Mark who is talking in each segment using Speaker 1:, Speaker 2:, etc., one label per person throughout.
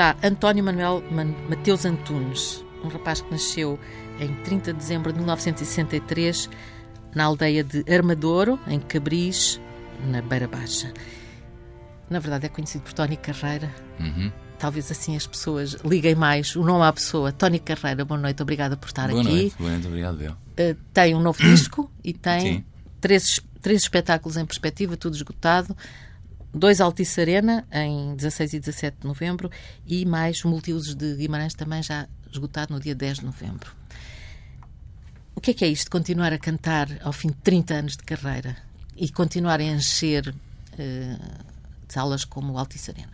Speaker 1: está António Manuel Mateus Antunes, um rapaz que nasceu em 30 de dezembro de 1963 na aldeia de Armadouro, em Cabris, na Beira Baixa. Na verdade, é conhecido por Tony Carreira.
Speaker 2: Uhum.
Speaker 1: Talvez assim as pessoas liguem mais o nome à pessoa. Tony Carreira, boa noite, obrigada por estar
Speaker 2: boa
Speaker 1: aqui.
Speaker 2: Noite, boa noite, obrigado, eu.
Speaker 1: Uh, tem um novo disco e tem
Speaker 2: Sim.
Speaker 1: três, três espetáculos em perspectiva, tudo esgotado. Dois Altice Arena, em 16 e 17 de novembro, e mais Multiusos de Guimarães, também já esgotado no dia 10 de novembro. O que é que é isto? Continuar a cantar ao fim de 30 anos de carreira e continuar a encher uh, salas como o Altice Arena?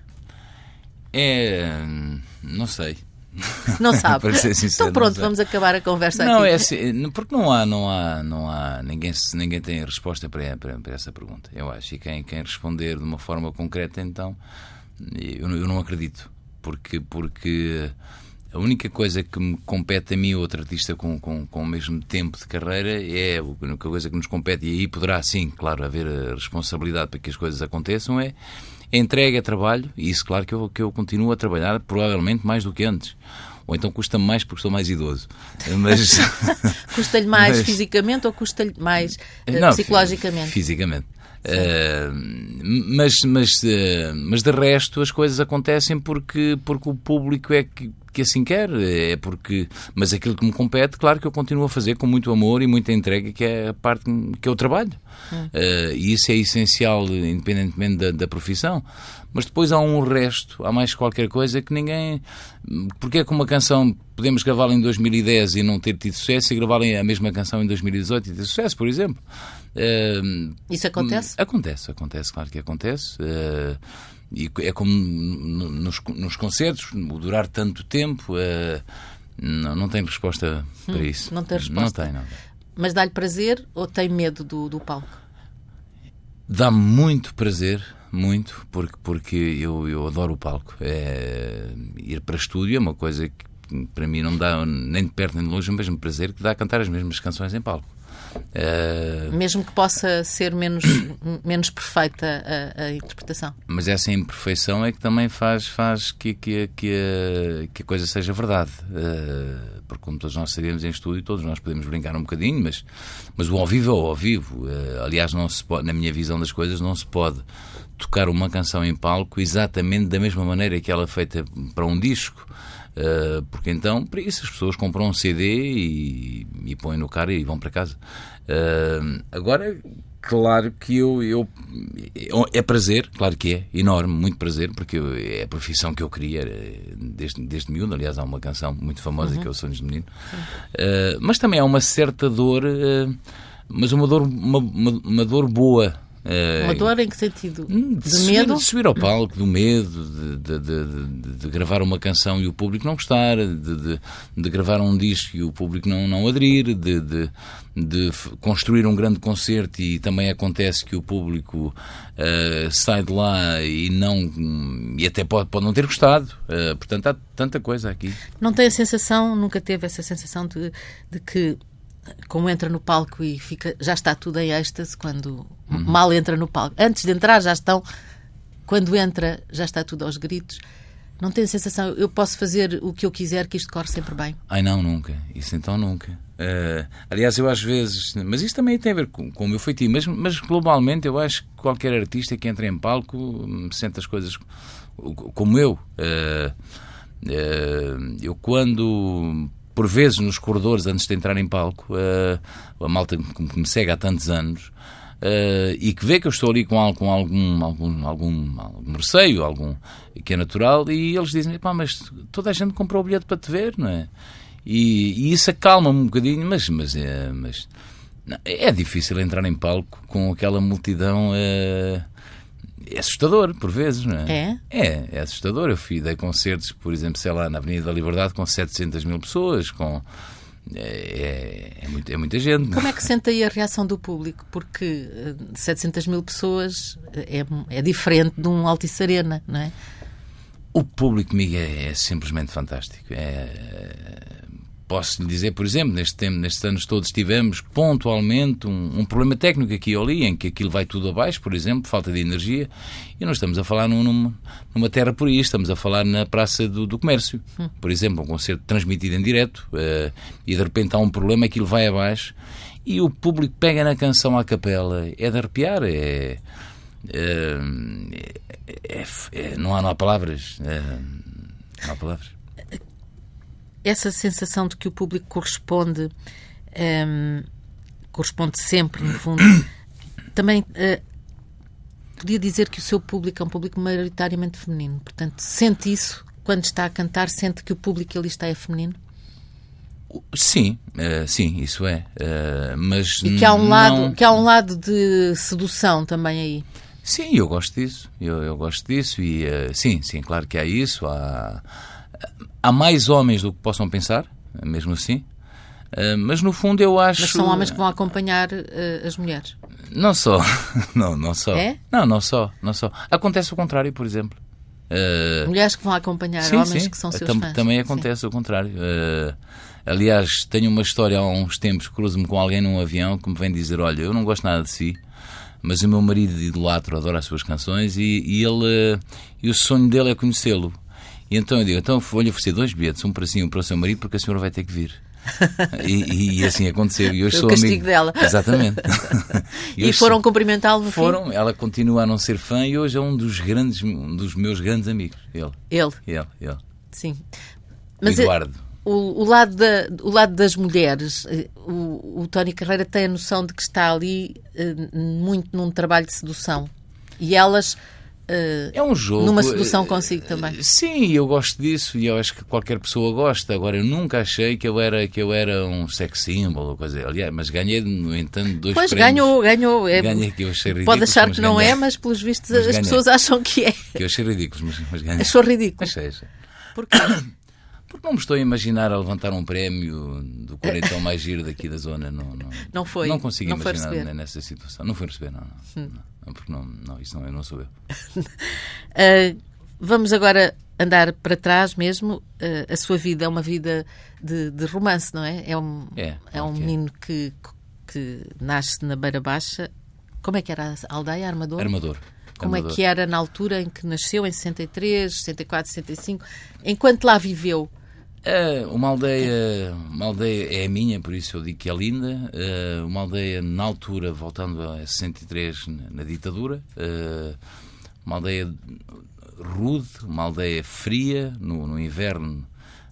Speaker 2: É. Não sei.
Speaker 1: Não sabe.
Speaker 2: Sincero,
Speaker 1: então pronto, vamos acabar a conversa
Speaker 2: Não,
Speaker 1: aqui.
Speaker 2: é assim, porque não há, não há, não há, ninguém, ninguém tem resposta para, para, para essa pergunta, eu acho. E quem, quem responder de uma forma concreta, então, eu, não- eu não acredito. Porque, porque a única coisa que me compete a mim, outro artista com, com, com o mesmo tempo de carreira, é a única coisa que nos compete, e aí poderá sim, claro, haver responsabilidade para que as coisas aconteçam, é entrega a trabalho, e isso, claro, que eu, que eu continuo a trabalhar, provavelmente mais do que antes. Ou então custa-me mais porque sou mais idoso. Mas.
Speaker 1: Custa-lhe mais
Speaker 2: Mas-
Speaker 1: fisicamente ou custa-lhe mais eh,
Speaker 2: Não,
Speaker 1: psicologicamente?
Speaker 2: fi- Fisicamente. Eh, mas, mas, eh, mas de resto as coisas acontecem porque, porque o público é que, que assim quer. É porque, mas aquilo que me compete, claro que eu continuo a fazer com muito amor e muita entrega, que é a parte que eu trabalho. Eh, e isso é essencial, independentemente da, da profissão. Mas depois há um resto, há mais qualquer coisa que ninguém. Porque é que uma canção podemos gravá-la em 2010 e não ter tido sucesso e gravá-la a mesma canção em 2018 e ter sucesso, por exemplo? Eh,
Speaker 1: Isso acontece?
Speaker 2: Acontece, acontece, claro que acontece. Eh, e é como no- nos, nos concertos, o durar tanto tempo, eh, não, não tem resposta para isso.
Speaker 1: Hum, não tem
Speaker 2: Não
Speaker 1: resposta.
Speaker 2: tem, não.
Speaker 1: Mas dá-lhe prazer ou tem medo do, do palco?
Speaker 2: Dá muito prazer, muito, porque, porque eu, eu adoro o palco. É, ir para estúdio é uma coisa que para mim não me dá nem de perto nem de longe o mesmo prazer que dá cantar as mesmas canções em palco. É,
Speaker 1: Mesmo que possa ser menos, menos perfeita a, a interpretação.
Speaker 2: Mas essa imperfeição é que também faz, faz que, que, que, a, que a coisa seja verdade. Eh, porque, como todos nós sabemos em estúdio, todos nós podemos brincar um bocadinho, mas, mas o ao vivo é o ao vivo. Eh, aliás, não se pode, na minha visão das coisas, não se pode tocar uma canção em palco exatamente da mesma maneira que ela é feita para um disco. Uh, porque então, para isso, as pessoas compram um CD e, e põem no carro e vão para casa. Uh, agora, claro que eu, eu. É prazer, claro que é, enorme, muito prazer, porque eu- é a profissão que eu queria era desde, desde miúdo. Aliás, há uma canção muito famosa que é o Sonhos de Menino. Uh, mas também há uma certa dor, mas uma dor, uma, uma, uma dor boa. Uh,
Speaker 1: Uma dor em que sentido?
Speaker 2: Hum,
Speaker 1: De
Speaker 2: subir-
Speaker 1: medo?
Speaker 2: De subir ao palco, do medo, de, de- de- de- de gravar uma canção e o público não gostar, de, de- de gravar um disco e o público não, não aderir, de, de- de construir um grande concerto e também acontece que o público eh, sai de lá e não e até pode, pode não ter gostado. Eh, portanto, há tanta coisa aqui.
Speaker 1: Não tem a sensação, nunca teve essa sensação de, de que, como entra no palco e fica, já está tudo em êxtase quando
Speaker 2: Uhum.
Speaker 1: mal entra no palco. Antes de entrar já estão, quando entra já está tudo aos gritos. Não tem a sensação, eu posso fazer o que eu quiser, que isto corre sempre bem.
Speaker 2: Ai não, nunca. Isso então nunca. Eh, aliás, eu às vezes. Mas isso também tem a ver com, com o meu feitio. Mas, mas globalmente eu acho que qualquer artista que entra em palco hum, sente as coisas co- como eu. Eh, eu quando. Por vezes nos corredores, antes de entrar em palco, eh, a malta que me segue há tantos anos eh, e que vê que eu estou ali com, com algum, algum, algum, algum receio, algum que é natural, e eles dizem: pá, mas toda a gente comprou o bilhete para te ver, não é? E, e isso acalma-me um bocadinho, mas, mas, é, mas não, é difícil entrar em palco com aquela multidão. É, é assustador, por vezes, não é?
Speaker 1: É?
Speaker 2: É, é assustador. Eu fui, dei concertos, por exemplo, sei lá, na Avenida da Liberdade com 700 mil pessoas, com. É, é, é muito- é muita gente.
Speaker 1: Como é que sente aí a reação do público? Porque eh, 700 mil pessoas eh, é, é diferente de um Altice Arena, não é?
Speaker 2: O público comigo é, é simplesmente fantástico. É, posso lhe dizer, por exemplo, neste tempo, nestes anos todos tivemos pontualmente um, um, problema técnico aqui ou ali, em que aquilo vai tudo abaixo, por exemplo, falta de energia, e não estamos a falar num, numa, numa terra por aí, estamos a falar na Praça do, do Comércio, hum. por exemplo, um concerto transmitido em direto, uh, e de repente há um problema, aquilo vai abaixo, e o público pega na canção à capela, é de arrepiar, é... é, é, é não, há, não há palavras. não há palavras
Speaker 1: essa sensação de que o público corresponde, um, ehm, corresponde sempre, no fundo, também uh, podia dizer que o seu público é um público maioritariamente feminino. Portanto, sente isso quando está a cantar, sente que o público que ali está é feminino?
Speaker 2: Sim, uh, sim, isso é. Uh, mas
Speaker 1: e que há um não... lado, que há um lado de sedução também aí.
Speaker 2: Sim, eu gosto disso. Eu, eu gosto disso e uh, sim, sim, claro que há isso. Há Há mais homens do que possam pensar, mesmo assim. Uh, mas no fundo eu acho.
Speaker 1: Mas são homens que vão acompanhar uh, as mulheres.
Speaker 2: Não só, não, não só.
Speaker 1: É?
Speaker 2: Não, não só, não só. Acontece o contrário, por exemplo.
Speaker 1: Uh, mulheres que vão acompanhar sim, homens sim. que são seus
Speaker 2: Tam
Speaker 1: fãs.
Speaker 2: Também acontece sim. o contrário. aliás, tenho uma história há uns tempos, cruzo-me com alguém num avião que me vem dizer: Olha, eu não gosto nada de si, mas o meu marido idolatro adora as suas canções e, e ele e o sonho dele é conhecê-lo. E então eu digo, então vou-lhe oferecer dois bilhetes, um para si e um para o seu marido, porque a senhora vai ter que vir. e, e, assim aconteceu. E hoje
Speaker 1: Foi
Speaker 2: sou
Speaker 1: o castigo
Speaker 2: amigo.
Speaker 1: dela.
Speaker 2: Exatamente.
Speaker 1: e, e foram cumprimentá-lo no
Speaker 2: Foram,
Speaker 1: fim?
Speaker 2: ela continua a não ser fã e hoje é um dos grandes, um dos meus grandes amigos. Ele.
Speaker 1: Ele?
Speaker 2: Ele, ele.
Speaker 1: Sim.
Speaker 2: Mas Eduardo.
Speaker 1: O, o, lado da, o lado das mulheres, eh, o, o Tony Carreira tem a noção de que está ali uh, muito num trabalho de sedução. E elas Uh, é um jogo. Numa sedução eh, consigo também.
Speaker 2: Sim, eu gosto disso e eu acho que qualquer pessoa gosta. Agora, eu nunca achei que eu era, que eu era um sex symbol ou coisa. Aliás, mas ganhei, no entanto, dois
Speaker 1: pois,
Speaker 2: prémios.
Speaker 1: ganhou, ganhou. É,
Speaker 2: ganhei que eu achei ridículo.
Speaker 1: Pode achar que não ganhei. é, mas pelos vistos mas as ganhei. pessoas acham que é.
Speaker 2: Que eu achei ridículo, mas, mas ganhei.
Speaker 1: Achou ridículo.
Speaker 2: Achei.
Speaker 1: Porquê?
Speaker 2: Porque não me estou a imaginar a levantar um prémio do quarentão mais giro daqui da zona. Não, não,
Speaker 1: não foi.
Speaker 2: Não consigo
Speaker 1: não
Speaker 2: imaginar nessa situação. Não foi receber, não. não. Hum. não porque não, não, isso não, não sou eu.
Speaker 1: uh, vamos agora andar para trás mesmo. Uh, a sua vida é uma vida de, de romance, não é? É um,
Speaker 2: é,
Speaker 1: é um menino que, que nasce na Beira Baixa. Como é que era a aldeia? Armador?
Speaker 2: Armador.
Speaker 1: Como é que era na altura em que nasceu, em 63, 64, 65? Enquanto lá viveu,
Speaker 2: é uma aldeia, uma aldeia é a minha, por isso eu digo que é linda. É uma aldeia na altura, voltando a 63, na ditadura. É uma aldeia rude, uma aldeia fria, no, no inverno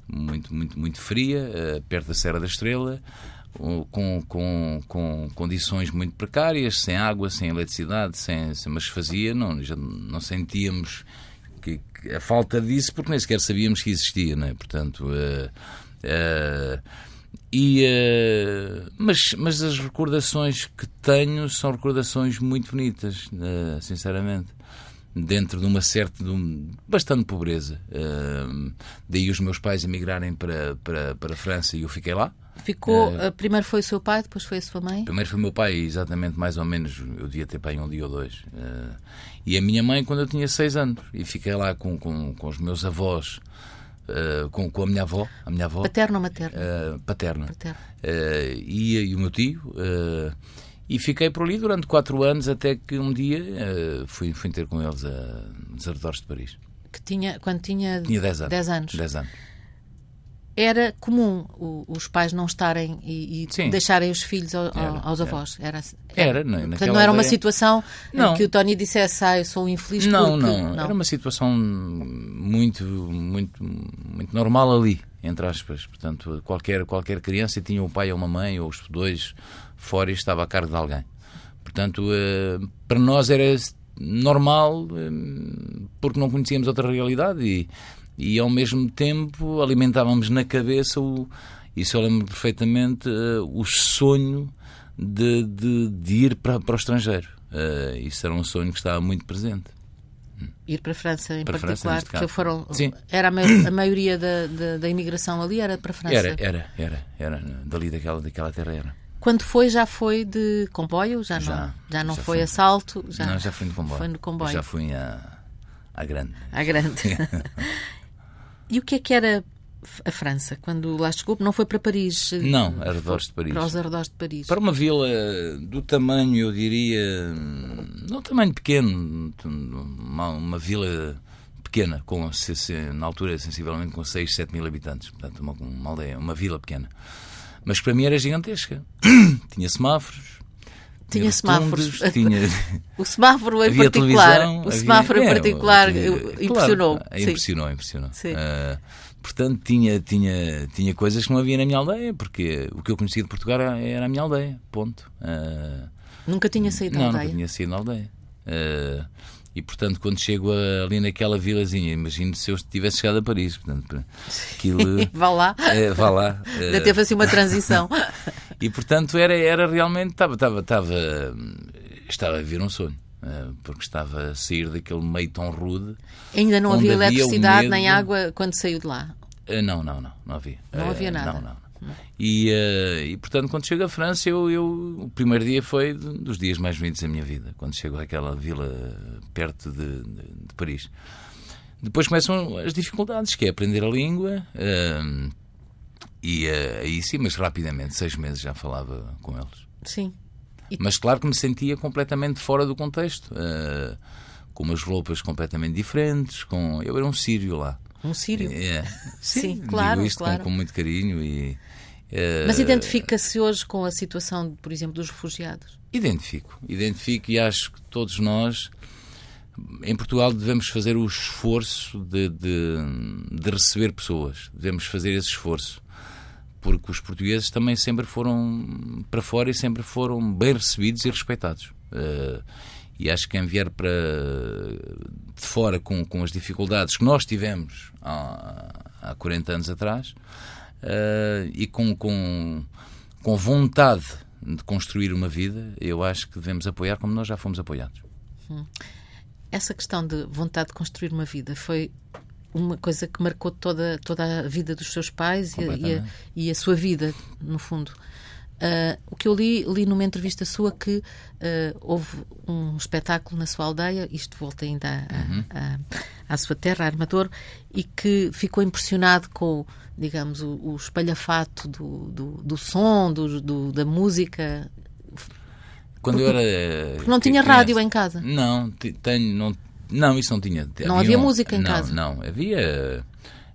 Speaker 2: muito, muito, muito fria, perto da Serra da Estrela, com, com, com condições muito precárias, sem água, sem eletricidade, sem, sem mas fazia, não, já não sentíamos que, a falta disso, porque nem sequer sabíamos que existia, não é? Portanto, uh, uh, e, uh, mas, mas as recordações que tenho são recordações muito bonitas, sinceramente dentro de uma certa, de um, bastante pobreza. Uh, daí os meus pais emigrarem para, para, para a França e eu fiquei lá.
Speaker 1: Ficou, uh, primeiro foi o seu pai, depois foi a sua mãe?
Speaker 2: Primeiro foi o meu pai, exatamente, mais ou menos, eu devia ter pai um dia ou dois. Uh, e a minha mãe quando eu tinha seis anos. E fiquei lá com, com, com os meus avós, uh, com, com a minha avó. A minha avó
Speaker 1: paterno ou materno?
Speaker 2: paterna.
Speaker 1: paterno.
Speaker 2: E, e, o meu tio. E fiquei por ali durante quatro anos até que um dia fui, fui ter com eles a Desarredores de Paris.
Speaker 1: Que tinha, quando tinha,
Speaker 2: tinha dez anos.
Speaker 1: Dez anos.
Speaker 2: Dez anos
Speaker 1: era comum os pais não estarem e, e deixarem os filhos ao, era, aos avós. Era,
Speaker 2: era, era
Speaker 1: Portanto, não era uma situação não. que o Tony dissesse, ah, eu sou infeliz
Speaker 2: não,
Speaker 1: porque...
Speaker 2: não, não. Era uma situação muito, muito, muito normal ali, entre aspas. Portanto, qualquer, qualquer criança tinha um pai ou uma mãe, ou os dois, fora e estava a cargo de alguém. Portanto, eh, para nós era normal eh, porque não conhecíamos outra realidade e e ao mesmo tempo alimentávamos na cabeça o, isso eu lembro perfeitamente uh, o sonho de, de, de, ir para, para o estrangeiro. Isso era um sonho que estava muito presente.
Speaker 1: Ir para a França em
Speaker 2: para
Speaker 1: particular
Speaker 2: França, porque
Speaker 1: foram
Speaker 2: Sim.
Speaker 1: era a, maioria, a maioria da, da, da, imigração ali era para a França.
Speaker 2: Era era era era dali daquela daquela terra era
Speaker 1: quando foi já foi de comboio já, já não já não já foi assalto
Speaker 2: já não já fui de comboio
Speaker 1: foi no comboio
Speaker 2: já fui à, à grande
Speaker 1: à grande E o que é que era a França, quando lá chegou, não foi para Paris?
Speaker 2: Não, arredores de Paris.
Speaker 1: Para os arredores de Paris.
Speaker 2: Para uma vila do tamanho, eu diria, não tamanho pequeno, uma, uma vila pequena, com, na altura sensivelmente com 6, 7 mil habitantes, portanto uma, uma aldeia, uma vila pequena. Mas para mim era gigantesca. tinha semáforos,
Speaker 1: tinha semáforos.
Speaker 2: Tinha...
Speaker 1: o semáforo em particular. O semáforo havia... em particular é, impressionou.
Speaker 2: Claro, impressionou, impressionou. Uh, portanto, tinha, tinha, tinha coisas que não havia na minha aldeia, porque o que eu conhecia de Portugal era, era a minha aldeia. Ponto. Uh,
Speaker 1: nunca tinha saído
Speaker 2: da
Speaker 1: aldeia?
Speaker 2: Não, nunca tinha saído da aldeia. Uh, e portanto, quando chego ali naquela vilazinha, imagino se eu tivesse chegado a Paris. Portanto,
Speaker 1: aquilo, vá lá.
Speaker 2: É, vá lá.
Speaker 1: Ainda teve assim uma transição.
Speaker 2: e portanto, era, era realmente. Estava, estava, estava, estava a vir um sonho. Eh, porque estava a sair daquele meio tão rude.
Speaker 1: Ainda não havia eletricidade nem água quando saiu de lá?
Speaker 2: Eh, não, não, não, não havia.
Speaker 1: Não havia
Speaker 2: eh,
Speaker 1: nada?
Speaker 2: Não, não. E, uh, e, portanto, quando chego à França, eu, eu, o primeiro dia foi dos dias mais bonitos da minha vida, quando chego àquela vila perto de, de, de Paris. Depois começam as dificuldades, que é aprender a língua, uh, e uh, aí sim, mas rapidamente, seis meses já falava com eles.
Speaker 1: Sim.
Speaker 2: E... Mas claro que me sentia completamente fora do contexto, com umas roupas completamente diferentes, com eu era um sírio lá.
Speaker 1: Um sírio?
Speaker 2: É.
Speaker 1: Sim, Sim claro,
Speaker 2: digo isto
Speaker 1: claro.
Speaker 2: Com, com muito carinho e
Speaker 1: mas identifica-se hoje com a situação, por exemplo, dos refugiados?
Speaker 2: Identifico, identifico e acho que todos nós, em Portugal, devemos fazer o esforço de, de, de receber pessoas. Devemos fazer esse esforço. Porque os portugueses também sempre foram para fora e sempre foram bem recebidos e respeitados. Uh, e acho que quem vier para de fora com, com as dificuldades que nós tivemos há, há 40 anos atrás, uh, e com, com, com vontade de construir uma vida, eu acho que devemos apoiar como nós já fomos apoiados.
Speaker 1: Hum. Essa questão de vontade de construir uma vida foi uma coisa que marcou toda, toda a vida dos seus pais e a, e, a, e a, sua vida, no fundo. Uh, o que eu li, li numa entrevista sua que uh, houve um espetáculo na sua aldeia, isto volta ainda uhum. à sua terra, Armador, e que ficou impressionado com digamos, o, o espalhafato do, do, do som, do, do, da música.
Speaker 2: Quando
Speaker 1: porque,
Speaker 2: eu era.
Speaker 1: Porque não tinha criança. rádio em casa.
Speaker 2: Não, tenho. Não, não isso não tinha.
Speaker 1: Não havia, havia música em
Speaker 2: não,
Speaker 1: casa?
Speaker 2: Não, havia.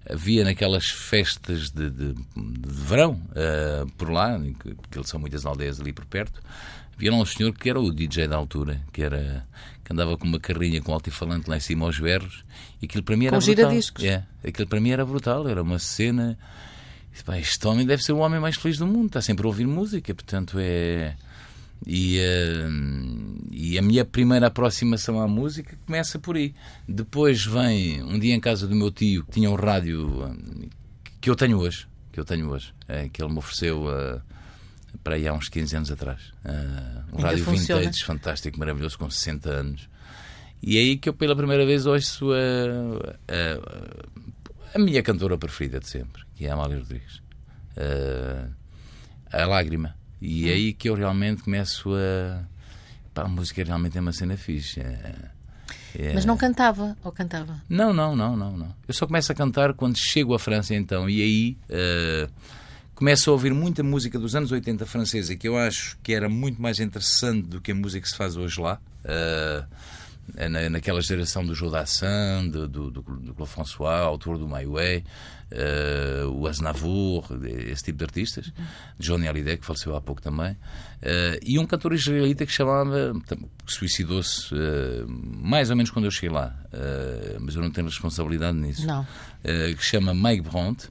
Speaker 2: Havia naquelas festas de, de, de verão, uh, por lá, que são muitas aldeias ali por perto, havia lá um senhor que era o DJ da altura, que era que andava com uma carrinha com altifalante lá em cima aos berros, e aquilo para mim era
Speaker 1: com
Speaker 2: brutal.
Speaker 1: Giradiscos.
Speaker 2: É, aquilo para mim era brutal, era uma cena. Este homem deve ser o homem mais feliz do mundo, está sempre a ouvir música, portanto é. E, uh, e a minha primeira aproximação à música começa por aí. Depois vem um dia em casa do meu tio que tinha um rádio eh, que eu tenho hoje, que eu tenho hoje, é, que ele me ofereceu uh, para aí há uns 15 anos atrás. Uh, um
Speaker 1: Ainda
Speaker 2: rádio
Speaker 1: funciona.
Speaker 2: vintage, fantástico, maravilhoso, com 60 anos. E é aí que eu pela primeira vez ouço a, a, a minha cantora preferida de sempre, que é a Amália Rodrigues. Uh, a Lágrima. E é aí que eu realmente começo a. Pá, a música realmente é uma cena fixe. É,
Speaker 1: é... Mas não cantava, ou cantava?
Speaker 2: Não, não, não, não, não. Eu só começo a cantar quando chego à França, então, e aí. Uh, começo a ouvir muita música dos anos 80 francesa que eu acho que era muito mais interessante do que a música que se faz hoje lá. Uh, na, naquela geração do Joe Dassin, do, do, do, do Claude François, autor do My Way, uh, o Aznavour, esse tipo de artistas, Johnny Hallyday, que faleceu há pouco também, uh, e um cantor israelita que chamava, que suicidou-se uh, mais ou menos quando eu cheguei lá, mas eu não tenho responsabilidade nisso, que chama Mike Brandt,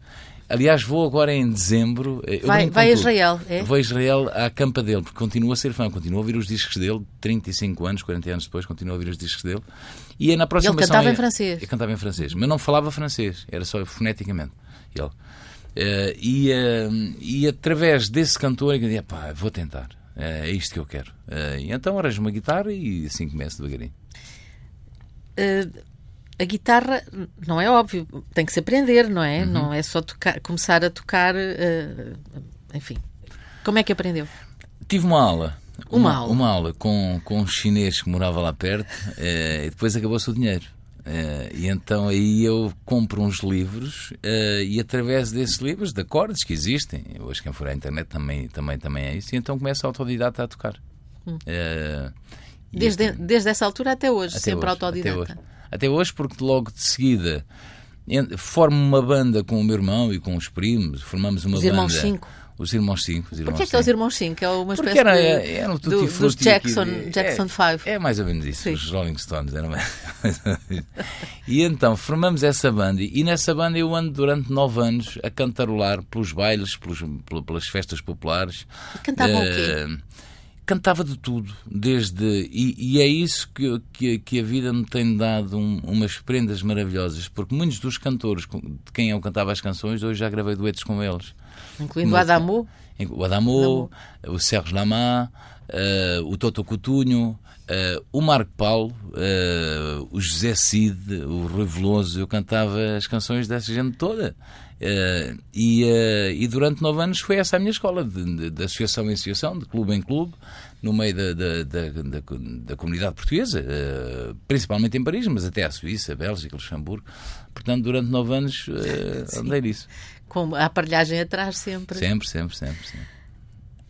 Speaker 2: Aliás, vou agora em dezembro.
Speaker 1: Vai, vai a Israel, é?
Speaker 2: Vou a Israel à campa dele, porque continuo a ser fã, continuo a ouvir os discos dele, 35 anos, 40 anos depois, continuo a ouvir os discos dele. E é na próxima
Speaker 1: Ele cantava em francês.
Speaker 2: Ele cantava em francês, mas não falava francês, era só foneticamente. Ele. Uh, e, uh, e através desse cantor, eu disse: pá, vou tentar, uh, é isto que eu quero. e então arranjo uma guitarra e assim começo devagarinho
Speaker 1: a guitarra não é óbvio, tem que se aprender, não é? Uhum. Não é só tocar, começar a tocar, uh, enfim. Como é que aprendeu?
Speaker 2: Tive uma aula.
Speaker 1: Uma, uma aula?
Speaker 2: Uma aula com, com um chinês que morava lá perto uh, e depois acabou-se o dinheiro. Uh, e então aí eu compro uns livros e através desses livros, de acordes que existem, hoje quem for à internet também, também, também é isso, e então começo autodidata a tocar. Hum.
Speaker 1: Desde, este, desde essa altura até hoje, até sempre hoje, autodidata.
Speaker 2: Até hoje. porque logo de seguida formo uma banda com o meu irmão e com os primos, formamos uma
Speaker 1: os
Speaker 2: banda.
Speaker 1: Irmãos cinco.
Speaker 2: Os Irmãos 5. Os
Speaker 1: irmãos Porquê é que é os Irmãos 5? É uma
Speaker 2: Porque
Speaker 1: espécie
Speaker 2: era,
Speaker 1: de,
Speaker 2: era um
Speaker 1: do, dos Jackson,
Speaker 2: de,
Speaker 1: Jackson 5.
Speaker 2: É, é, mais ou menos isso, Sim. os Rolling Stones. Era mais, e então formamos essa banda e nessa banda eu ando durante nove anos a cantarolar pelos bailes, pelos, pelas festas populares.
Speaker 1: E cantavam uh, o quê? Eh,
Speaker 2: cantava de tudo, desde. E, e é isso que, que, que, a vida me tem dado um, umas prendas maravilhosas, porque muitos dos cantores de quem eu cantava as canções, hoje já gravei duetos com eles.
Speaker 1: Incluindo o Adamo?
Speaker 2: O Adamo, o Sérgio Lama, uh, o Toto Coutinho, uh, o Marco Paulo, uh, o José Cid, o Rui Veloso. Eu cantava as canções dessa gente toda. Uh, e, uh, e, durante nove anos foi essa a minha escola, de, de, de, associação em associação, de clube em clube, no meio da, da, da, da comunidade portuguesa, uh, principalmente em Paris, mas até a Suíça, Bélgica, Luxemburgo. Portanto, durante nove anos andei nisso.
Speaker 1: Com a aparelhagem atrás sempre.
Speaker 2: Sempre, sempre, sempre. sempre.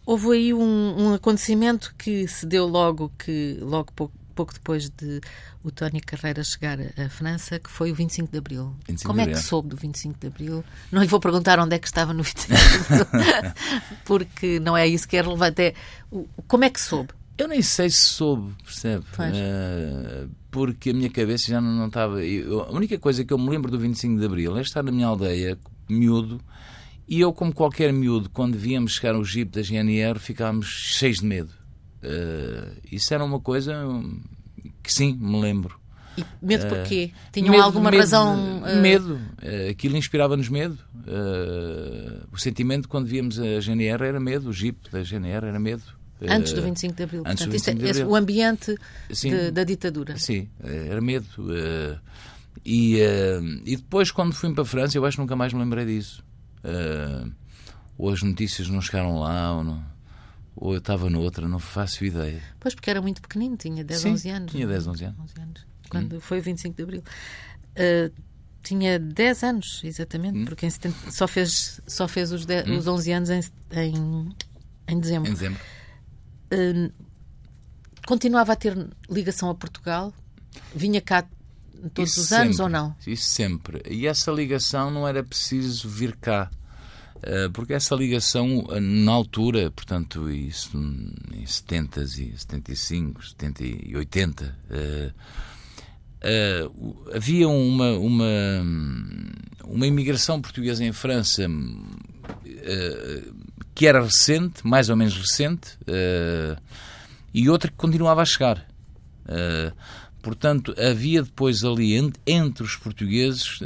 Speaker 1: Houve aí um, um, acontecimento que se deu logo que logo pouco, pouco depois de o Tony Carreira chegar à França, que foi o 25 de Abril. 25 Como é que soube do 25 de Abril? Não lhe vou perguntar onde é que estava no 25 de Abril, porque não é isso que é relevante. É, como é que soube?
Speaker 2: Eu nem sei se soube, percebe? Uh, porque a minha cabeça já não, não estava. Eu, a única coisa que eu me lembro do 25 de Abril é estar na minha aldeia, miúdo, e eu, como qualquer miúdo, quando víamos chegar o jeep da GNR, ficávamos cheios de medo. Uh, isso era uma coisa que sim, me lembro.
Speaker 1: E medo uh, porquê? Tinham medo, alguma
Speaker 2: medo,
Speaker 1: razão?
Speaker 2: Uh... Medo. Aquilo inspirava-nos medo. o sentimento quando víamos a GNR era medo, o jeep da GNR era medo.
Speaker 1: Antes do 25 de Abril. Antes Portanto, do 25 é, de Abril. o ambiente de, da ditadura.
Speaker 2: Sim, era medo. E, e depois, quando fui para a França, eu acho que nunca mais me lembrei disso. ou as notícias não chegaram lá, ou não ou eu estava noutra, não faço ideia.
Speaker 1: Pois, porque era muito pequenino, tinha 10, Sim, 11 anos.
Speaker 2: tinha 10, 11 anos. 11
Speaker 1: anos quando hum. foi o 25 de Abril. Uh, tinha 10 anos, exatamente, hum. porque 70, só, fez, só fez os, 10, hum. os 11 anos em, em, em dezembro.
Speaker 2: Em dezembro.
Speaker 1: Uh, continuava a ter ligação a Portugal? Vinha cá todos Isso os anos
Speaker 2: sempre.
Speaker 1: ou não?
Speaker 2: Isso sempre. E essa ligação não era preciso vir cá. Eh, porque essa ligação, eh, na altura, portanto, isso em 70 e 75, 70 e 80, uh, uh, havia uma, uma, uma imigração portuguesa em França uh, que era recente, mais ou menos recente, e outra que continuava a chegar. portanto, havia depois ali entre, os portugueses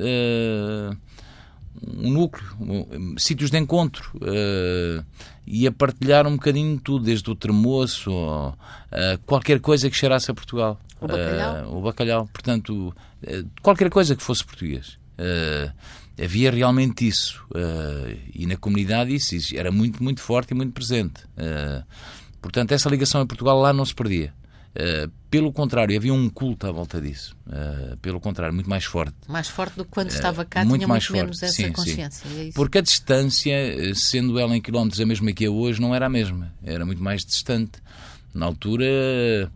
Speaker 2: um núcleo, um, sítios de encontro uh, e a partilhar um bocadinho de tudo, desde o termoço ou, uh, qualquer coisa que cheirasse a Portugal.
Speaker 1: O bacalhau?
Speaker 2: Uh, o bacalhau, portanto, qualquer coisa que fosse português. havia realmente isso. e na comunidade isso, isso, era muito, muito forte e muito presente. portanto, essa ligação a Portugal lá não se perdia. Uh, pelo contrário, havia um culto à volta disso. Uh, pelo contrário, muito mais forte.
Speaker 1: Mais forte do que quando estava cá, uh, muito tinha mais muito forte. menos essa sim, consciência.
Speaker 2: Sim. É Porque a distância, sendo ela em quilómetros a mesma que é hoje, não era a mesma. Era muito mais distante. Na altura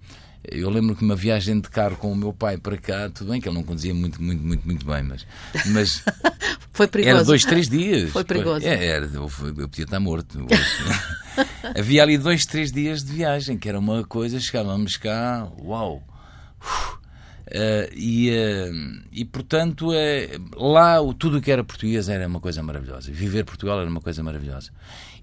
Speaker 2: eu lembro que uma viagem de carro com o meu pai para cá, tudo bem que ele não conduzia muito, muito, muito, muito bem, mas. mas
Speaker 1: Foi perigoso.
Speaker 2: Era dois, três dias.
Speaker 1: Foi perigoso.
Speaker 2: É, era, eu, eu podia estar morto. Havia ali dois, três dias de viagem, que era uma coisa, chegávamos cá, uau! Uh, e, uh, e portanto, uh, lá tudo o que era português era uma coisa maravilhosa. Viver Portugal era uma coisa maravilhosa.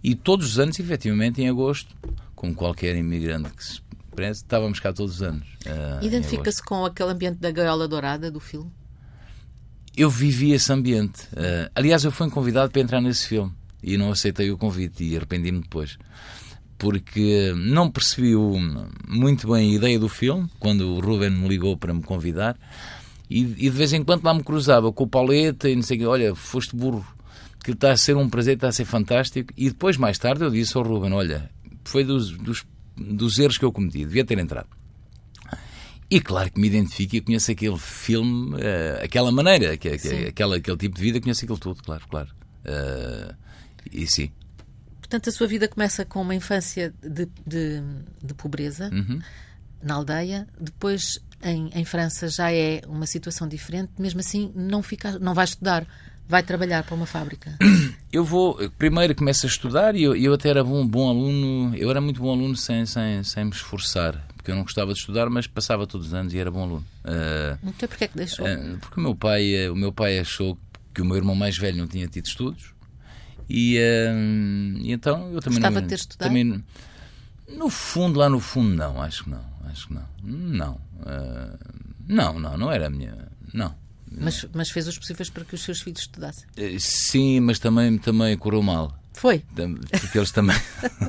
Speaker 2: E todos os anos, efetivamente, em agosto, como qualquer imigrante que se estávamos cá todos os anos.
Speaker 1: Uh, Identifica-se com aquele ambiente da gaiola dourada do filme?
Speaker 2: Eu vivi esse ambiente. Uh, aliás, eu fui convidado para entrar nesse filme e não aceitei o convite e arrependi-me depois. Porque não percebi o, muito bem a ideia do filme quando o Ruben me ligou para me convidar e, e de vez em quando lá me cruzava com o Pauleta e não sei o que, olha, foste burro, que está a ser um prazer, está a ser fantástico. E depois, mais tarde, eu disse ao Ruben: Olha, foi dos, dos dos erros que eu cometi. Devia ter entrado. E claro que me identifico e conheço aquele filme, uh, aquela maneira, que, que, aquela, aquele tipo de vida, conheço aquilo tudo, claro, claro. Uh, e sim.
Speaker 1: Portanto, a sua vida começa com uma infância de, de, de pobreza uhum. na aldeia, depois em, em, França já é uma situação diferente, mesmo assim não, fica, não vai estudar, vai trabalhar para uma fábrica.
Speaker 2: Eu vou, primeiro começo a estudar e eu, eu até era bom, bom aluno, eu era muito bom aluno sem, sem, sem me esforçar, porque eu não gostava de estudar, mas passava todos os anos e era bom aluno.
Speaker 1: Uh, então porquê é que deixou? Uh,
Speaker 2: porque o meu, pai, o meu pai achou que o meu irmão mais velho não tinha tido estudos e, uh, e então eu também
Speaker 1: Gostava
Speaker 2: não,
Speaker 1: de ter estudado?
Speaker 2: Também, no fundo, lá no fundo, não, acho que não. Acho que não. Não. Uh, não, não, não era a minha. Não.
Speaker 1: Mas, mas fez os possíveis para que os seus filhos estudassem? Uh,
Speaker 2: sim, mas também, também correu mal.
Speaker 1: Foi?
Speaker 2: Porque eles também.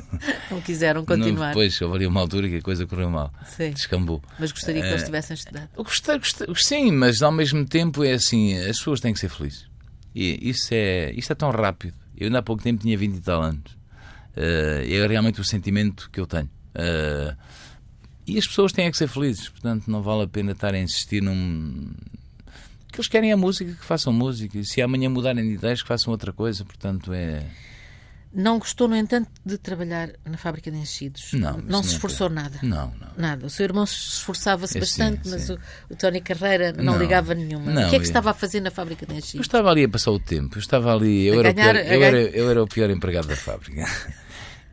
Speaker 1: não quiseram continuar.
Speaker 2: Não, depois, houve uma altura que a coisa correu mal. Sim. Descambou.
Speaker 1: Mas gostaria que eles eh, tivessem estudado.
Speaker 2: Gostei, gostei, sim, mas ao mesmo tempo é assim: as pessoas têm que ser felizes. E isso é, isto é tão rápido. Eu ainda há pouco tempo tinha 20 e tal anos. Uh, é realmente o sentimento que eu tenho. Uh, e as pessoas têm que ser felizes, portanto não vale a pena estar a insistir num. Que eles querem a música, que façam música. E se amanhã mudarem de ideias, que façam outra coisa. Portanto, é.
Speaker 1: Não gostou, no entanto, de trabalhar na fábrica de enchidos?
Speaker 2: Não.
Speaker 1: Não se esforçou nada?
Speaker 2: Não, não.
Speaker 1: Nada. O seu irmão esforçava-se é, bastante, sim, mas sim. O, o Tony Carreira não, não, ligava nenhuma. Não, o que é que estava a fazer na fábrica de enchidos? Eu
Speaker 2: estava ali a passar o tempo. Eu estava ali. Eu, era, ganhar, o pior, eu, era, eu era o pior empregado da fábrica.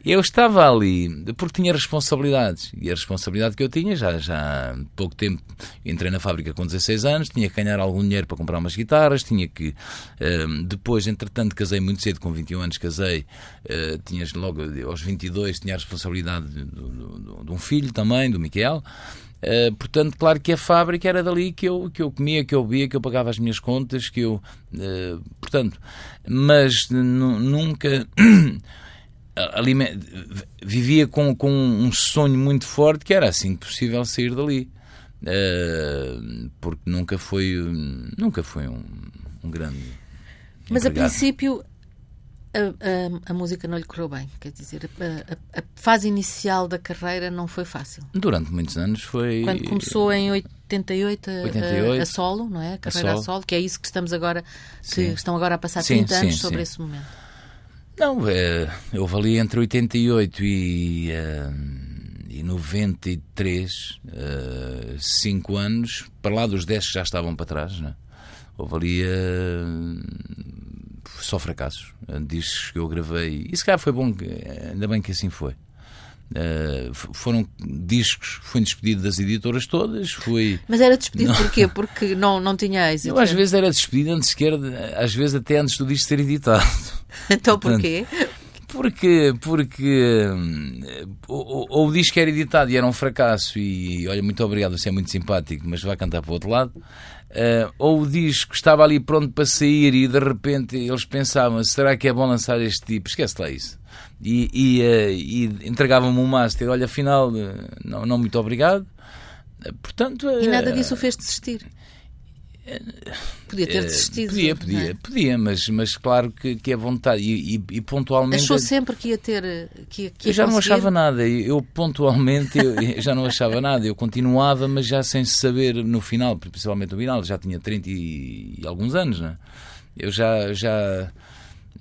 Speaker 2: Eu estava ali porque tinha responsabilidades. E a responsabilidade que eu tinha, já, já há pouco tempo, entrei na fábrica com 16 anos, tinha que ganhar algum dinheiro para comprar umas guitarras, tinha que. Uh, depois, entretanto, casei muito cedo, com 21 anos casei, uh, tinhas logo aos 22, tinha a responsabilidade de, de, de, de um filho também, do Miquel. Uh, portanto, claro que a fábrica era dali que eu, que eu comia, que eu bebia, que eu pagava as minhas contas, que eu. Uh, portanto, mas nunca. vivia com, com um sonho muito forte que era assim que possível sair dali. Uh, porque nunca foi, nunca foi um, um grande.
Speaker 1: Mas empregado. a princípio a, a, a, música não lhe correu bem, quer dizer, a, a, fase inicial da carreira não foi fácil.
Speaker 2: Durante muitos anos foi.
Speaker 1: Quando começou em 88, 88 a, solo, não é? A carreira a solo. solo, que é isso que estamos agora, que sim. estão agora a passar 30 sim, anos sim, sobre esse momento.
Speaker 2: Não, é, eu valia entre 88 e, e 93, uh, 5 anos, para lá dos 10 que já estavam para trás, né? houve ali só fracassos. Discos que eu gravei, e se calhar foi bom, ainda bem que assim foi. Uh, foram discos, fui despedido das editoras todas, fui...
Speaker 1: Mas era despedido não... porquê? Porque não, não tinha êxito?
Speaker 2: Eu às vezes era despedido antes sequer, às vezes até antes do disco ser editado.
Speaker 1: Então porquê?
Speaker 2: Porque, porque um, ou, ou, o disco era editado e era um fracasso e olha, muito obrigado, você é muito simpático, mas vai cantar para o outro lado. Uh, ou o disco estava ali pronto para sair e de repente eles pensavam, será que é bom lançar este tipo? Esquece lá isso e, e, uh, e entregavam-me um master. Olha, afinal, uh, não, não muito obrigado. Uh, portanto,
Speaker 1: e nada disso o fez desistir? Podia ter desistido.
Speaker 2: Podia, podia, é? podia, mas, mas claro que, que é vontade. E, e, e pontualmente.
Speaker 1: Achou sempre que ia ter. Que, que
Speaker 2: ia eu já conseguir? não achava nada. Eu pontualmente eu, já não achava nada. Eu continuava, mas já sem saber no final, principalmente no final, já tinha 30 e, e alguns anos, né? Eu já. já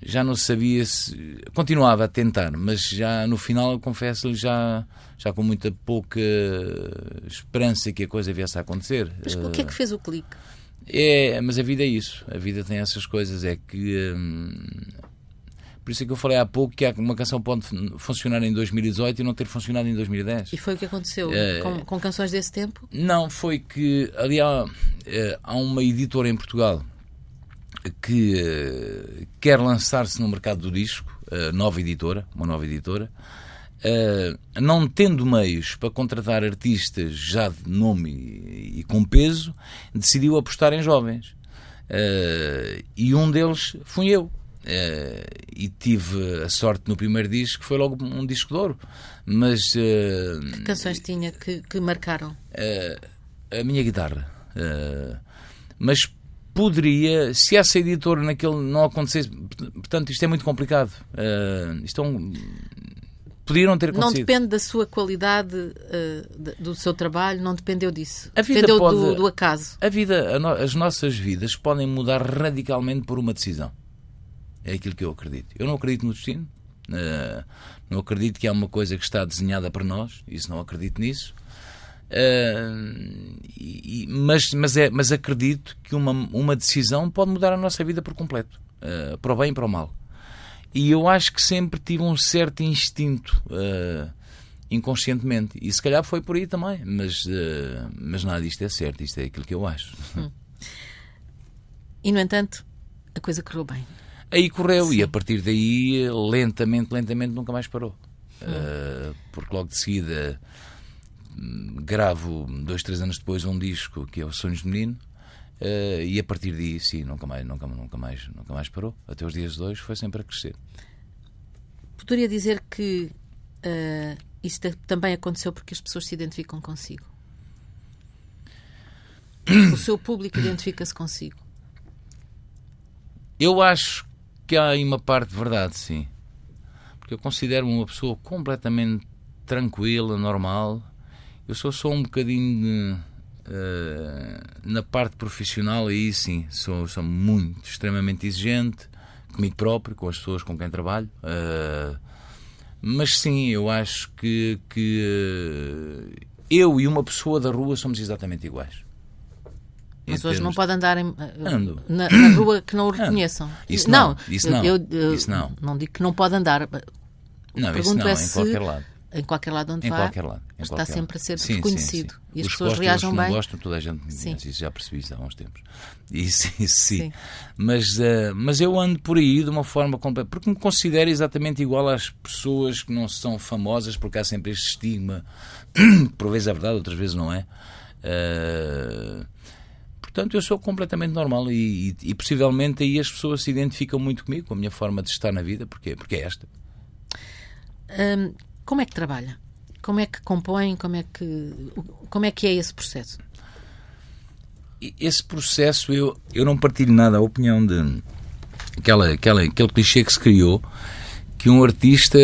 Speaker 2: já não sabia se. Continuava a tentar, mas já no final, confesso-lhe, já, já com muita pouca esperança que a coisa viesse a acontecer.
Speaker 1: Mas o que é que fez o clique?
Speaker 2: É, mas a vida é isso. A vida tem essas coisas. É que. Hum, por isso é que eu falei há pouco que uma canção pode funcionar em 2018 e não ter funcionado em 2010.
Speaker 1: E foi o que aconteceu é, com, com, canções desse tempo?
Speaker 2: Não, foi que ali há, é, há uma editora em Portugal que uh, quer lançar-se no mercado do disco, uh, nova editora, uma nova editora, uh, não tendo meios para contratar artistas já de nome e, e com peso, decidiu apostar em jovens. e um deles fui eu. e tive a sorte no primeiro disco, que foi logo um disco de ouro. Mas.
Speaker 1: que canções tinha que, que marcaram?
Speaker 2: a minha guitarra. mas poderia, se essa editora naquele não acontecesse, portanto, isto é muito complicado. Uh, isto é um, Podiam ter
Speaker 1: Não
Speaker 2: acontecido.
Speaker 1: depende da sua qualidade, uh, do seu trabalho, não dependeu disso.
Speaker 2: A vida
Speaker 1: dependeu
Speaker 2: pode-
Speaker 1: do, do acaso.
Speaker 2: A vida, a no- as nossas vidas podem mudar radicalmente por uma decisão. É aquilo que eu acredito. Eu não acredito no destino. eh, não acredito que há uma coisa que está desenhada para nós. Isso não acredito nisso. Eh, e- mas, mas, é, mas acredito que uma, uma decisão pode mudar a nossa vida por completo. eh, para o bem e para o mal. E eu acho que sempre tive um certo instinto. eh, inconscientemente. E se calhar foi por aí também. Mas, eh, mas nada disto é certo. Isto é aquilo que eu acho.
Speaker 1: E, no entanto, a coisa correu bem.
Speaker 2: Aí correu e a partir daí, lentamente, lentamente, nunca mais parou. Uh, porque logo de seguida hum, gravo, dois, três anos depois, um disco que é o Sonhos de Menino. uh, e a partir daí, sim, nunca mais, nunca, nunca, mais, nunca mais parou. Até os dias de hoje foi sempre a crescer.
Speaker 1: Poderia dizer que uh, isso também aconteceu porque as pessoas se identificam consigo. O seu público identifica-se consigo.
Speaker 2: Eu acho que há aí uma parte de verdade, sim. Porque eu considero-me uma pessoa completamente tranquila, normal. Eu sou só um bocadinho de, eh, na parte profissional, aí sim, sou, sou muito, extremamente exigente comigo próprio, com as pessoas com quem trabalho. eh, mas sim, eu acho que, que eh, eu e uma pessoa da rua somos exatamente iguais. Em
Speaker 1: Mas hoje não
Speaker 2: termos-
Speaker 1: pode andar em- na, na rua que não o reconheçam.
Speaker 2: Isso não, isso não,
Speaker 1: Eu, eu-
Speaker 2: isso não.
Speaker 1: não digo que não pode andar.
Speaker 2: Não, isso não,
Speaker 1: é
Speaker 2: em
Speaker 1: se-
Speaker 2: qualquer lado.
Speaker 1: Em qualquer lado onde
Speaker 2: Em
Speaker 1: vá,
Speaker 2: qualquer lado. em
Speaker 1: está
Speaker 2: qualquer
Speaker 1: sempre a
Speaker 2: lado.
Speaker 1: ser
Speaker 2: Sim,
Speaker 1: reconhecido.
Speaker 2: sim, sim.
Speaker 1: E as
Speaker 2: Os
Speaker 1: pessoas
Speaker 2: gostam
Speaker 1: reajam
Speaker 2: os não
Speaker 1: bem.
Speaker 2: gostam, toda a gente me
Speaker 1: Sim.
Speaker 2: Isso já percebi isso há uns tempos. Isso, isso sim. Mas, eh, mas eu ando por aí de uma forma completa. Porque me considero exatamente igual às pessoas que não são famosas, porque há sempre este estigma. por vezes é verdade, outras vezes não é. Eh, Portanto, eu sou completamente normal e, e, e possivelmente aí as pessoas se identificam muito comigo, com a minha forma de estar na vida, porque, porque é esta.
Speaker 1: Hum, como é que trabalha? Como é que compõe? Como é que, como é, que é esse processo?
Speaker 2: Esse processo eu, eu não partilho nada a opinião de aquela, aquela, aquele clichê que se criou que um artista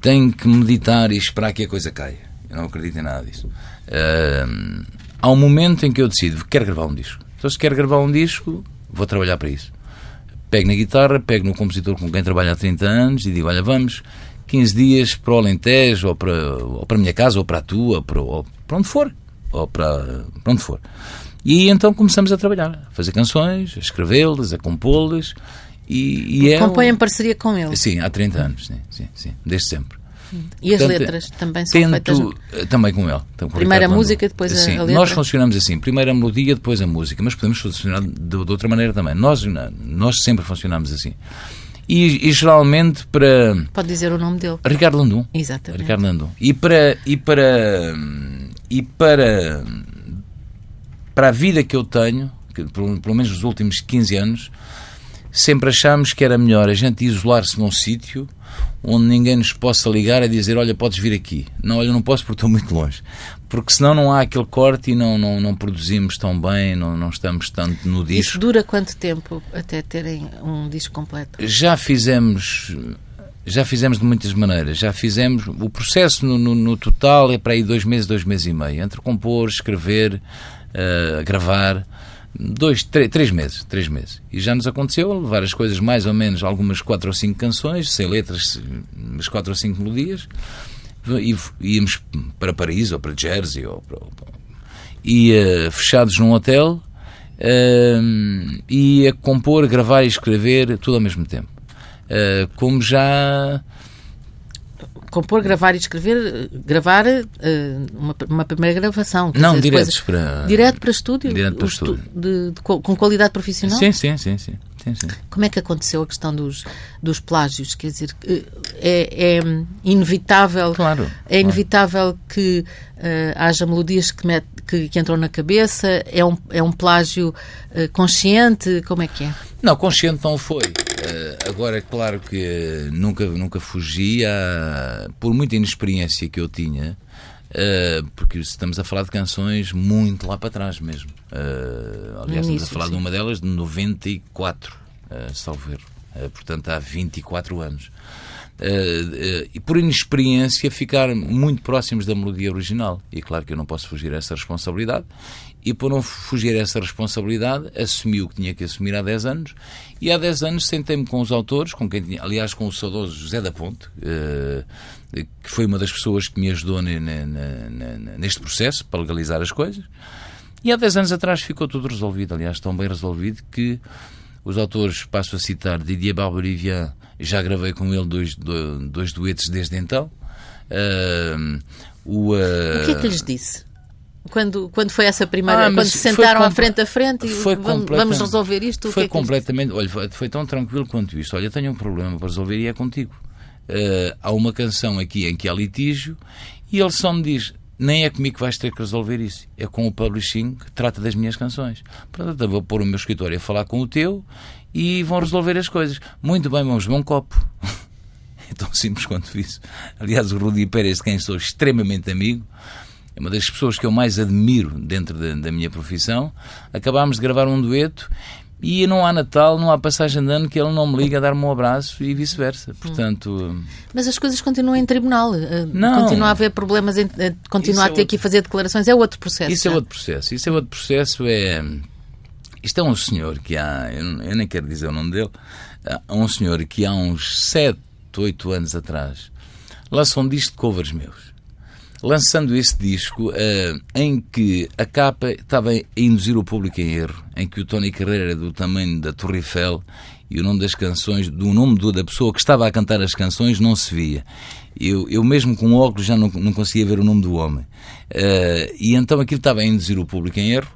Speaker 2: tem que meditar e esperar que a coisa caia. Eu não acredito em nada disso. Ahm, há um momento em que eu decido, quero gravar um disco. Então, se quero gravar um disco, vou trabalhar para isso. Pego na guitarra, pego no compositor com quem trabalho há 30 anos e digo: Olha, vamos 15 dias para o Alentejo, ou para, ou para a minha casa, ou para a tua, ou para, ou para onde for. Ou para, para onde for. E então começamos a trabalhar, a fazer canções, a escrevê-las, a compô-las. E, e é
Speaker 1: Compõe
Speaker 2: um-
Speaker 1: em parceria com ele.
Speaker 2: Sim, há 30 anos, sim, sim, sim desde sempre.
Speaker 1: E as
Speaker 2: Portanto,
Speaker 1: letras também são
Speaker 2: Tento,
Speaker 1: feitas.
Speaker 2: eh, também com ele. com
Speaker 1: Primeiro a música, depois a-
Speaker 2: Sim,
Speaker 1: a letra?
Speaker 2: Nós funcionamos assim. Primeiro a melodia, depois a música. Mas podemos funcionar de, de outra maneira também. Nós, nós sempre funcionamos assim. E, e geralmente para
Speaker 1: Pode dizer o nome dele.
Speaker 2: Ricardo Landum.
Speaker 1: Exatamente.
Speaker 2: Ricardo Landum. E para e para e para para a vida que eu tenho, que, pelo, pelo menos nos últimos 15 anos, sempre achámos que era melhor a gente isolar-se num sítio onde ninguém nos possa ligar a dizer, olha, podes vir aqui. Não, olha, não posso porque estou muito longe. Porque senão não há aquele corte e não, não, não produzimos tão bem, não, não estamos tanto no disco.
Speaker 1: Isso dura quanto tempo até terem um disco completo?
Speaker 2: Já fizemos já fizemos de muitas maneiras. Já fizemos o processo no, no- no total é para aí dois meses, dois meses e meio entre compor, escrever, eh, gravar. Dois, três, três meses, três meses. E já nos aconteceu levar as coisas mais ou menos, algumas quatro ou cinco canções, sem letras, mas quatro ou cinco melodias, e íamos para Paris ou para Jersey ou para, e eh, fechados num hotel eh, e a compor, gravar e escrever tudo ao mesmo tempo. Eh, como já
Speaker 1: Compor, gravar e escrever, gravar eh, uma, uma primeira gravação.
Speaker 2: não
Speaker 1: dizer, depois-
Speaker 2: diretos para
Speaker 1: Direto para estúdio?
Speaker 2: Direto para estúdio.
Speaker 1: de- de- com qualidade profissional?
Speaker 2: sim, sim, sim, sim, sim, sim.
Speaker 1: Como é que aconteceu a questão dos, dos plágios? Quer dizer, eh, é, é inevitável,
Speaker 2: Claro,
Speaker 1: é
Speaker 2: claro.
Speaker 1: inevitável que eh, haja melodias que, met- que, que entram na cabeça? É um, é um plágio eh, consciente? Como é que é?
Speaker 2: Não, consciente não foi. Agora, é claro que nunca, nunca fugi, a, por muita inexperiência que eu tinha, eh, porque estamos a falar de canções muito lá para trás mesmo. Eh, aliás, estamos
Speaker 1: início,
Speaker 2: a falar de
Speaker 1: sim.
Speaker 2: uma delas de 94, uh, salvo erro. Eh, portanto, há 24 anos. uh, e por inexperiência ficar muito próximos da melodia original. E claro que eu não posso fugir a essa responsabilidade. E por não fugir a essa responsabilidade, assumi o que tinha que assumir há 10 anos. E há 10 anos sentei-me com os autores, com quem tinha, aliás, com o saudoso José da Ponte, uh, que foi uma das pessoas que me ajudou neste processo para legalizar as coisas. E há 10 anos atrás ficou tudo resolvido, aliás, tão bem resolvido que os autores, passo a citar, Didier Barbarivian, já gravei com ele dois, dois duetos desde então. Uh,
Speaker 1: o, uh... o que é que lhes disse? Quando, quando foi essa primeira, ah, quando se sentaram à frente a frente e vamos, vamos resolver isto?
Speaker 2: Foi
Speaker 1: é
Speaker 2: completamente, olha, foi, foi, tão tranquilo quanto isto. Olha, tenho um problema para resolver e é contigo. Uh, há uma canção aqui em que há litígio e ele só me diz: nem é comigo que vais ter que resolver isso. É com o publishing que trata das minhas canções. Portanto, eu vou pôr o meu escritório a falar com o teu e vão resolver as coisas. Muito bem, vamos beber um copo. é tão simples quanto isso. Aliás, o Rudi Pérez, de quem sou extremamente amigo, é uma das pessoas que eu mais admiro dentro da, da minha profissão. Acabámos de gravar um dueto e não há Natal, não há passagem de ano que ele não me liga a dar-me um abraço e vice-versa. Portanto.
Speaker 1: Mas as coisas continuam em tribunal. Eh, não. Continua a haver problemas, em, eh, continua a ter é outro... que fazer declarações. É outro processo.
Speaker 2: Isso é outro processo. Isso é outro processo. É. Isto é um senhor que há. Eu nem quero dizer o nome dele. Há um senhor que há uns 7, 8 anos atrás lançou um disco de covers meus lançando esse disco uh, em que a capa estava a induzir o público em erro, em que o Tony Carreira era do tamanho da Torre Eiffel e o nome das canções, do nome da pessoa que estava a cantar as canções não se via. Eu, eu mesmo com óculos já não, não conseguia ver o nome do homem. Uh, e então aquilo estava a induzir o público em erro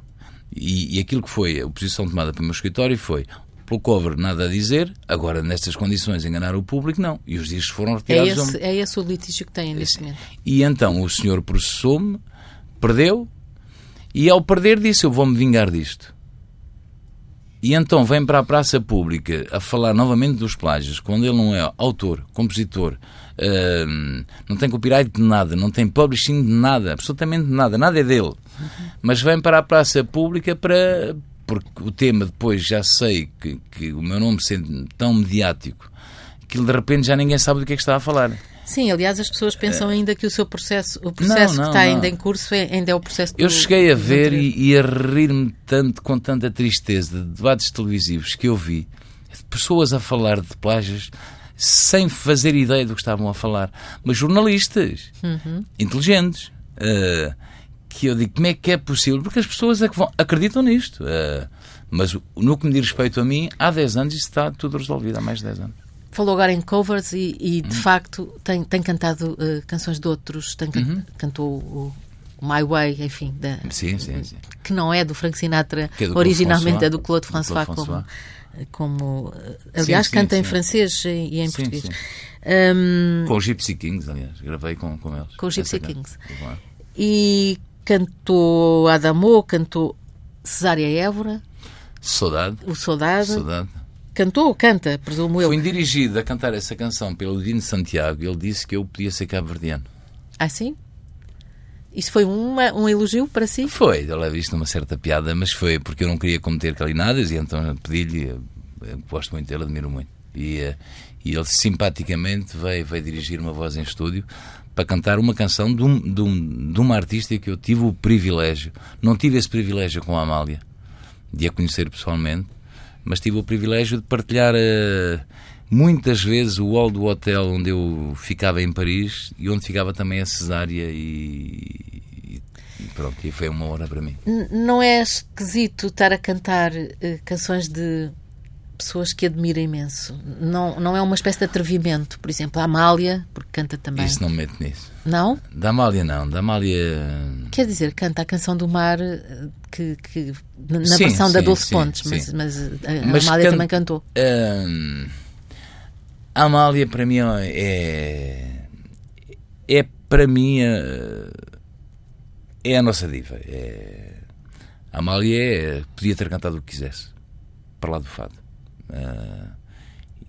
Speaker 2: e, e aquilo que foi a posição tomada pelo meu escritório foi pelo cover nada a dizer, agora nestas condições enganar o público, não. E os discos foram retirados.
Speaker 1: É esse, é esse o litígio que tem neste momento.
Speaker 2: E então o senhor processou-me, perdeu, e ao perder disse, eu vou-me vingar disto. E então vem para a praça pública a falar novamente dos plágios, quando ele não é autor, compositor, uh, não tem copyright de nada, não tem publishing de nada, absolutamente nada, nada é dele. Mas vem para a praça pública para, porque o tema depois já sei que, que o meu nome sendo tão mediático que de repente já ninguém sabe do que é que está a falar.
Speaker 1: Sim, aliás, as pessoas pensam ainda que o seu processo, o processo não, não, que está não. ainda em curso é, ainda é o processo
Speaker 2: Eu cheguei a ver e, e, a rir-me tanto com tanta tristeza de debates televisivos que eu vi de pessoas a falar de plágios sem fazer ideia do que estavam a falar, mas jornalistas uhum. inteligentes. Uh, que eu digo, como é que é possível? Porque as pessoas é vão, acreditam nisto. Uh, mas no que me diz respeito a mim, há 10 anos isso está tudo resolvido, há mais de 10 anos.
Speaker 1: Falou agora em covers e, e de uhum. facto tem, tem cantado uh, canções de outros, tem, uhum. cantou o, My Way, enfim, da,
Speaker 2: sim, sim, sim.
Speaker 1: que não é do Frank Sinatra, é do originalmente é do Claude François, Claude François. como, como aliás canta em francês e em português.
Speaker 2: Um, com os Gypsy Kings, aliás, gravei com, com eles.
Speaker 1: Com os Gypsy Kings. E cantou Adamo, cantou Cesária Évora.
Speaker 2: Saudade.
Speaker 1: O Saudade.
Speaker 2: Saudade.
Speaker 1: Cantou, canta, presumo eu.
Speaker 2: Fui dirigido a cantar essa canção pelo Dino Santiago ele disse que eu podia ser cabo-verdiano.
Speaker 1: Ah, sim? Isso foi uma, um elogio para si?
Speaker 2: Foi, eu levei isto numa certa piada, mas foi porque eu não queria cometer calinadas e então pedi-lhe, gosto muito dele, admiro muito. E, eh, e ele simpaticamente veio, veio dirigir uma voz em estúdio para cantar uma canção de, um, de, um, de uma artista que eu tive o privilégio, não tive esse privilégio com a Amália, de a conhecer pessoalmente, mas tive o privilégio de partilhar uh, muitas vezes o hall do hotel onde eu ficava em Paris e onde ficava também a Cesária e, pronto, e foi uma hora para mim.
Speaker 1: Não é esquisito estar a cantar uh, canções de pessoas que admira imenso. Não, não é uma espécie de atrevimento. Por exemplo, a Amália, porque canta também.
Speaker 2: Isso não mete nisso.
Speaker 1: Não?
Speaker 2: Da Amália não. Da Amália.
Speaker 1: Quer dizer, canta a canção do mar eh, que, que na sim, versão sim, da sim, Pontes, mas, mas, a mas Amália can... também cantou.
Speaker 2: Hum, a Amália para mim é. É para mim. É, é a nossa diva. É, a Amália é, podia ter cantado o que quisesse. Para lá do fado. Uh,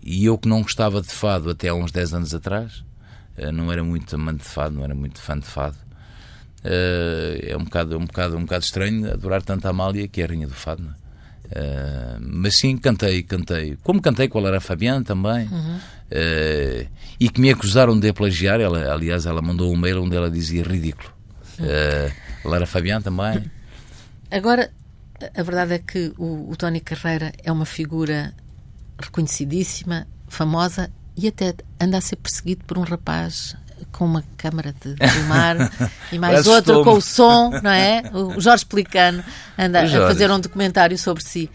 Speaker 2: e eu que não gostava de fado até há uns 10 anos atrás, uh, não era muito amante de fado, não era muito fã de fado. Uh, é um bocado, um, bocado, um bocado estranho adorar tanto a Amália, que é a rainha do fado. Uh, mas sim, cantei, cantei. Como cantei com a Lara Fabian também. Uhum. Uh, e que me acusaram de plagiar. Ela, aliás, ela mandou um mail onde ela dizia ridículo. Uh, Lara Fabian também.
Speaker 1: Agora, a verdade é que o, o Tony Carreira é uma figura reconhecidíssima, famosa e até anda a ser perseguido por um rapaz com uma câmara de filmar e mais outro com o som, não é? O Jorge Pelicano anda a fazer um documentário sobre si.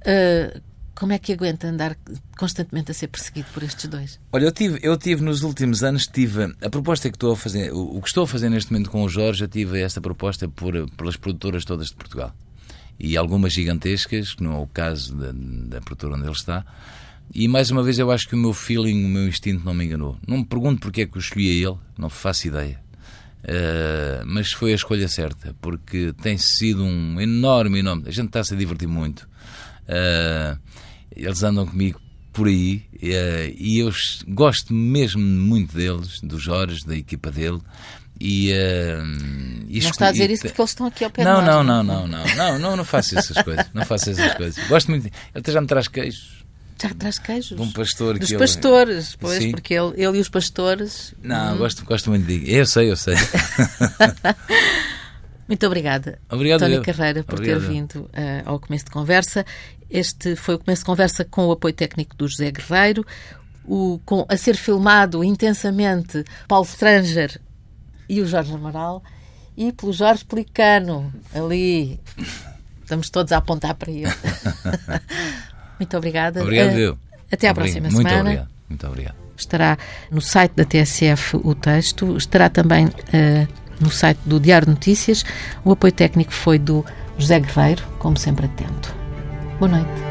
Speaker 1: Uh, como é que aguenta andar constantemente a ser perseguido por estes dois?
Speaker 2: Olha, eu tive, eu tive nos últimos anos, tive a proposta que estou a fazer, o, o que estou a fazer neste momento com o Jorge, eu tive esta proposta por, pelas produtoras todas de Portugal. E algumas gigantescas, que não é o caso da, da produtora onde ele está, e mais uma vez eu acho que o meu feeling, o meu instinto não me enganou. Não me pergunto porque é que eu escolhi ele, não faço ideia. Uh, mas foi a escolha certa, porque tem sido um enorme, enorme. A gente está-se a divertir muito. Uh, eles andam comigo por aí uh, e eu gosto mesmo muito deles, do Jorge, da equipa dele. E, uh,
Speaker 1: e não está a dizer isso porque eles estão aqui ao pé
Speaker 2: não, não, não, não, não, não, não, não faço essas coisas. Não faço essas coisas. Gosto muito. Ele até já me traz queijos
Speaker 1: já traz queijos.
Speaker 2: De um pastor
Speaker 1: Dos
Speaker 2: que
Speaker 1: pastores, ele... pois, Sim. porque ele, ele e os pastores.
Speaker 2: Não, hum. gosto, gosto muito de. Eu sei, eu sei.
Speaker 1: muito obrigada,
Speaker 2: Obrigado,
Speaker 1: Tony Carreira, por Obrigado. ter vindo uh, ao começo de conversa. Este foi o começo de conversa com o apoio técnico do José Guerreiro, o, com, a ser filmado intensamente Paulo Stranger e o Jorge Amaral, e pelo Jorge Pelicano, ali. Estamos todos a apontar para ele. Muito obrigada.
Speaker 2: Obrigado, eu.
Speaker 1: Até à próxima Muito
Speaker 2: semana. Muito obrigado. Muito obrigado.
Speaker 1: Estará no site da TSF o texto, estará também uh, no site do Diário de Notícias. O apoio técnico foi do José Guerreiro, como sempre atento. Boa noite.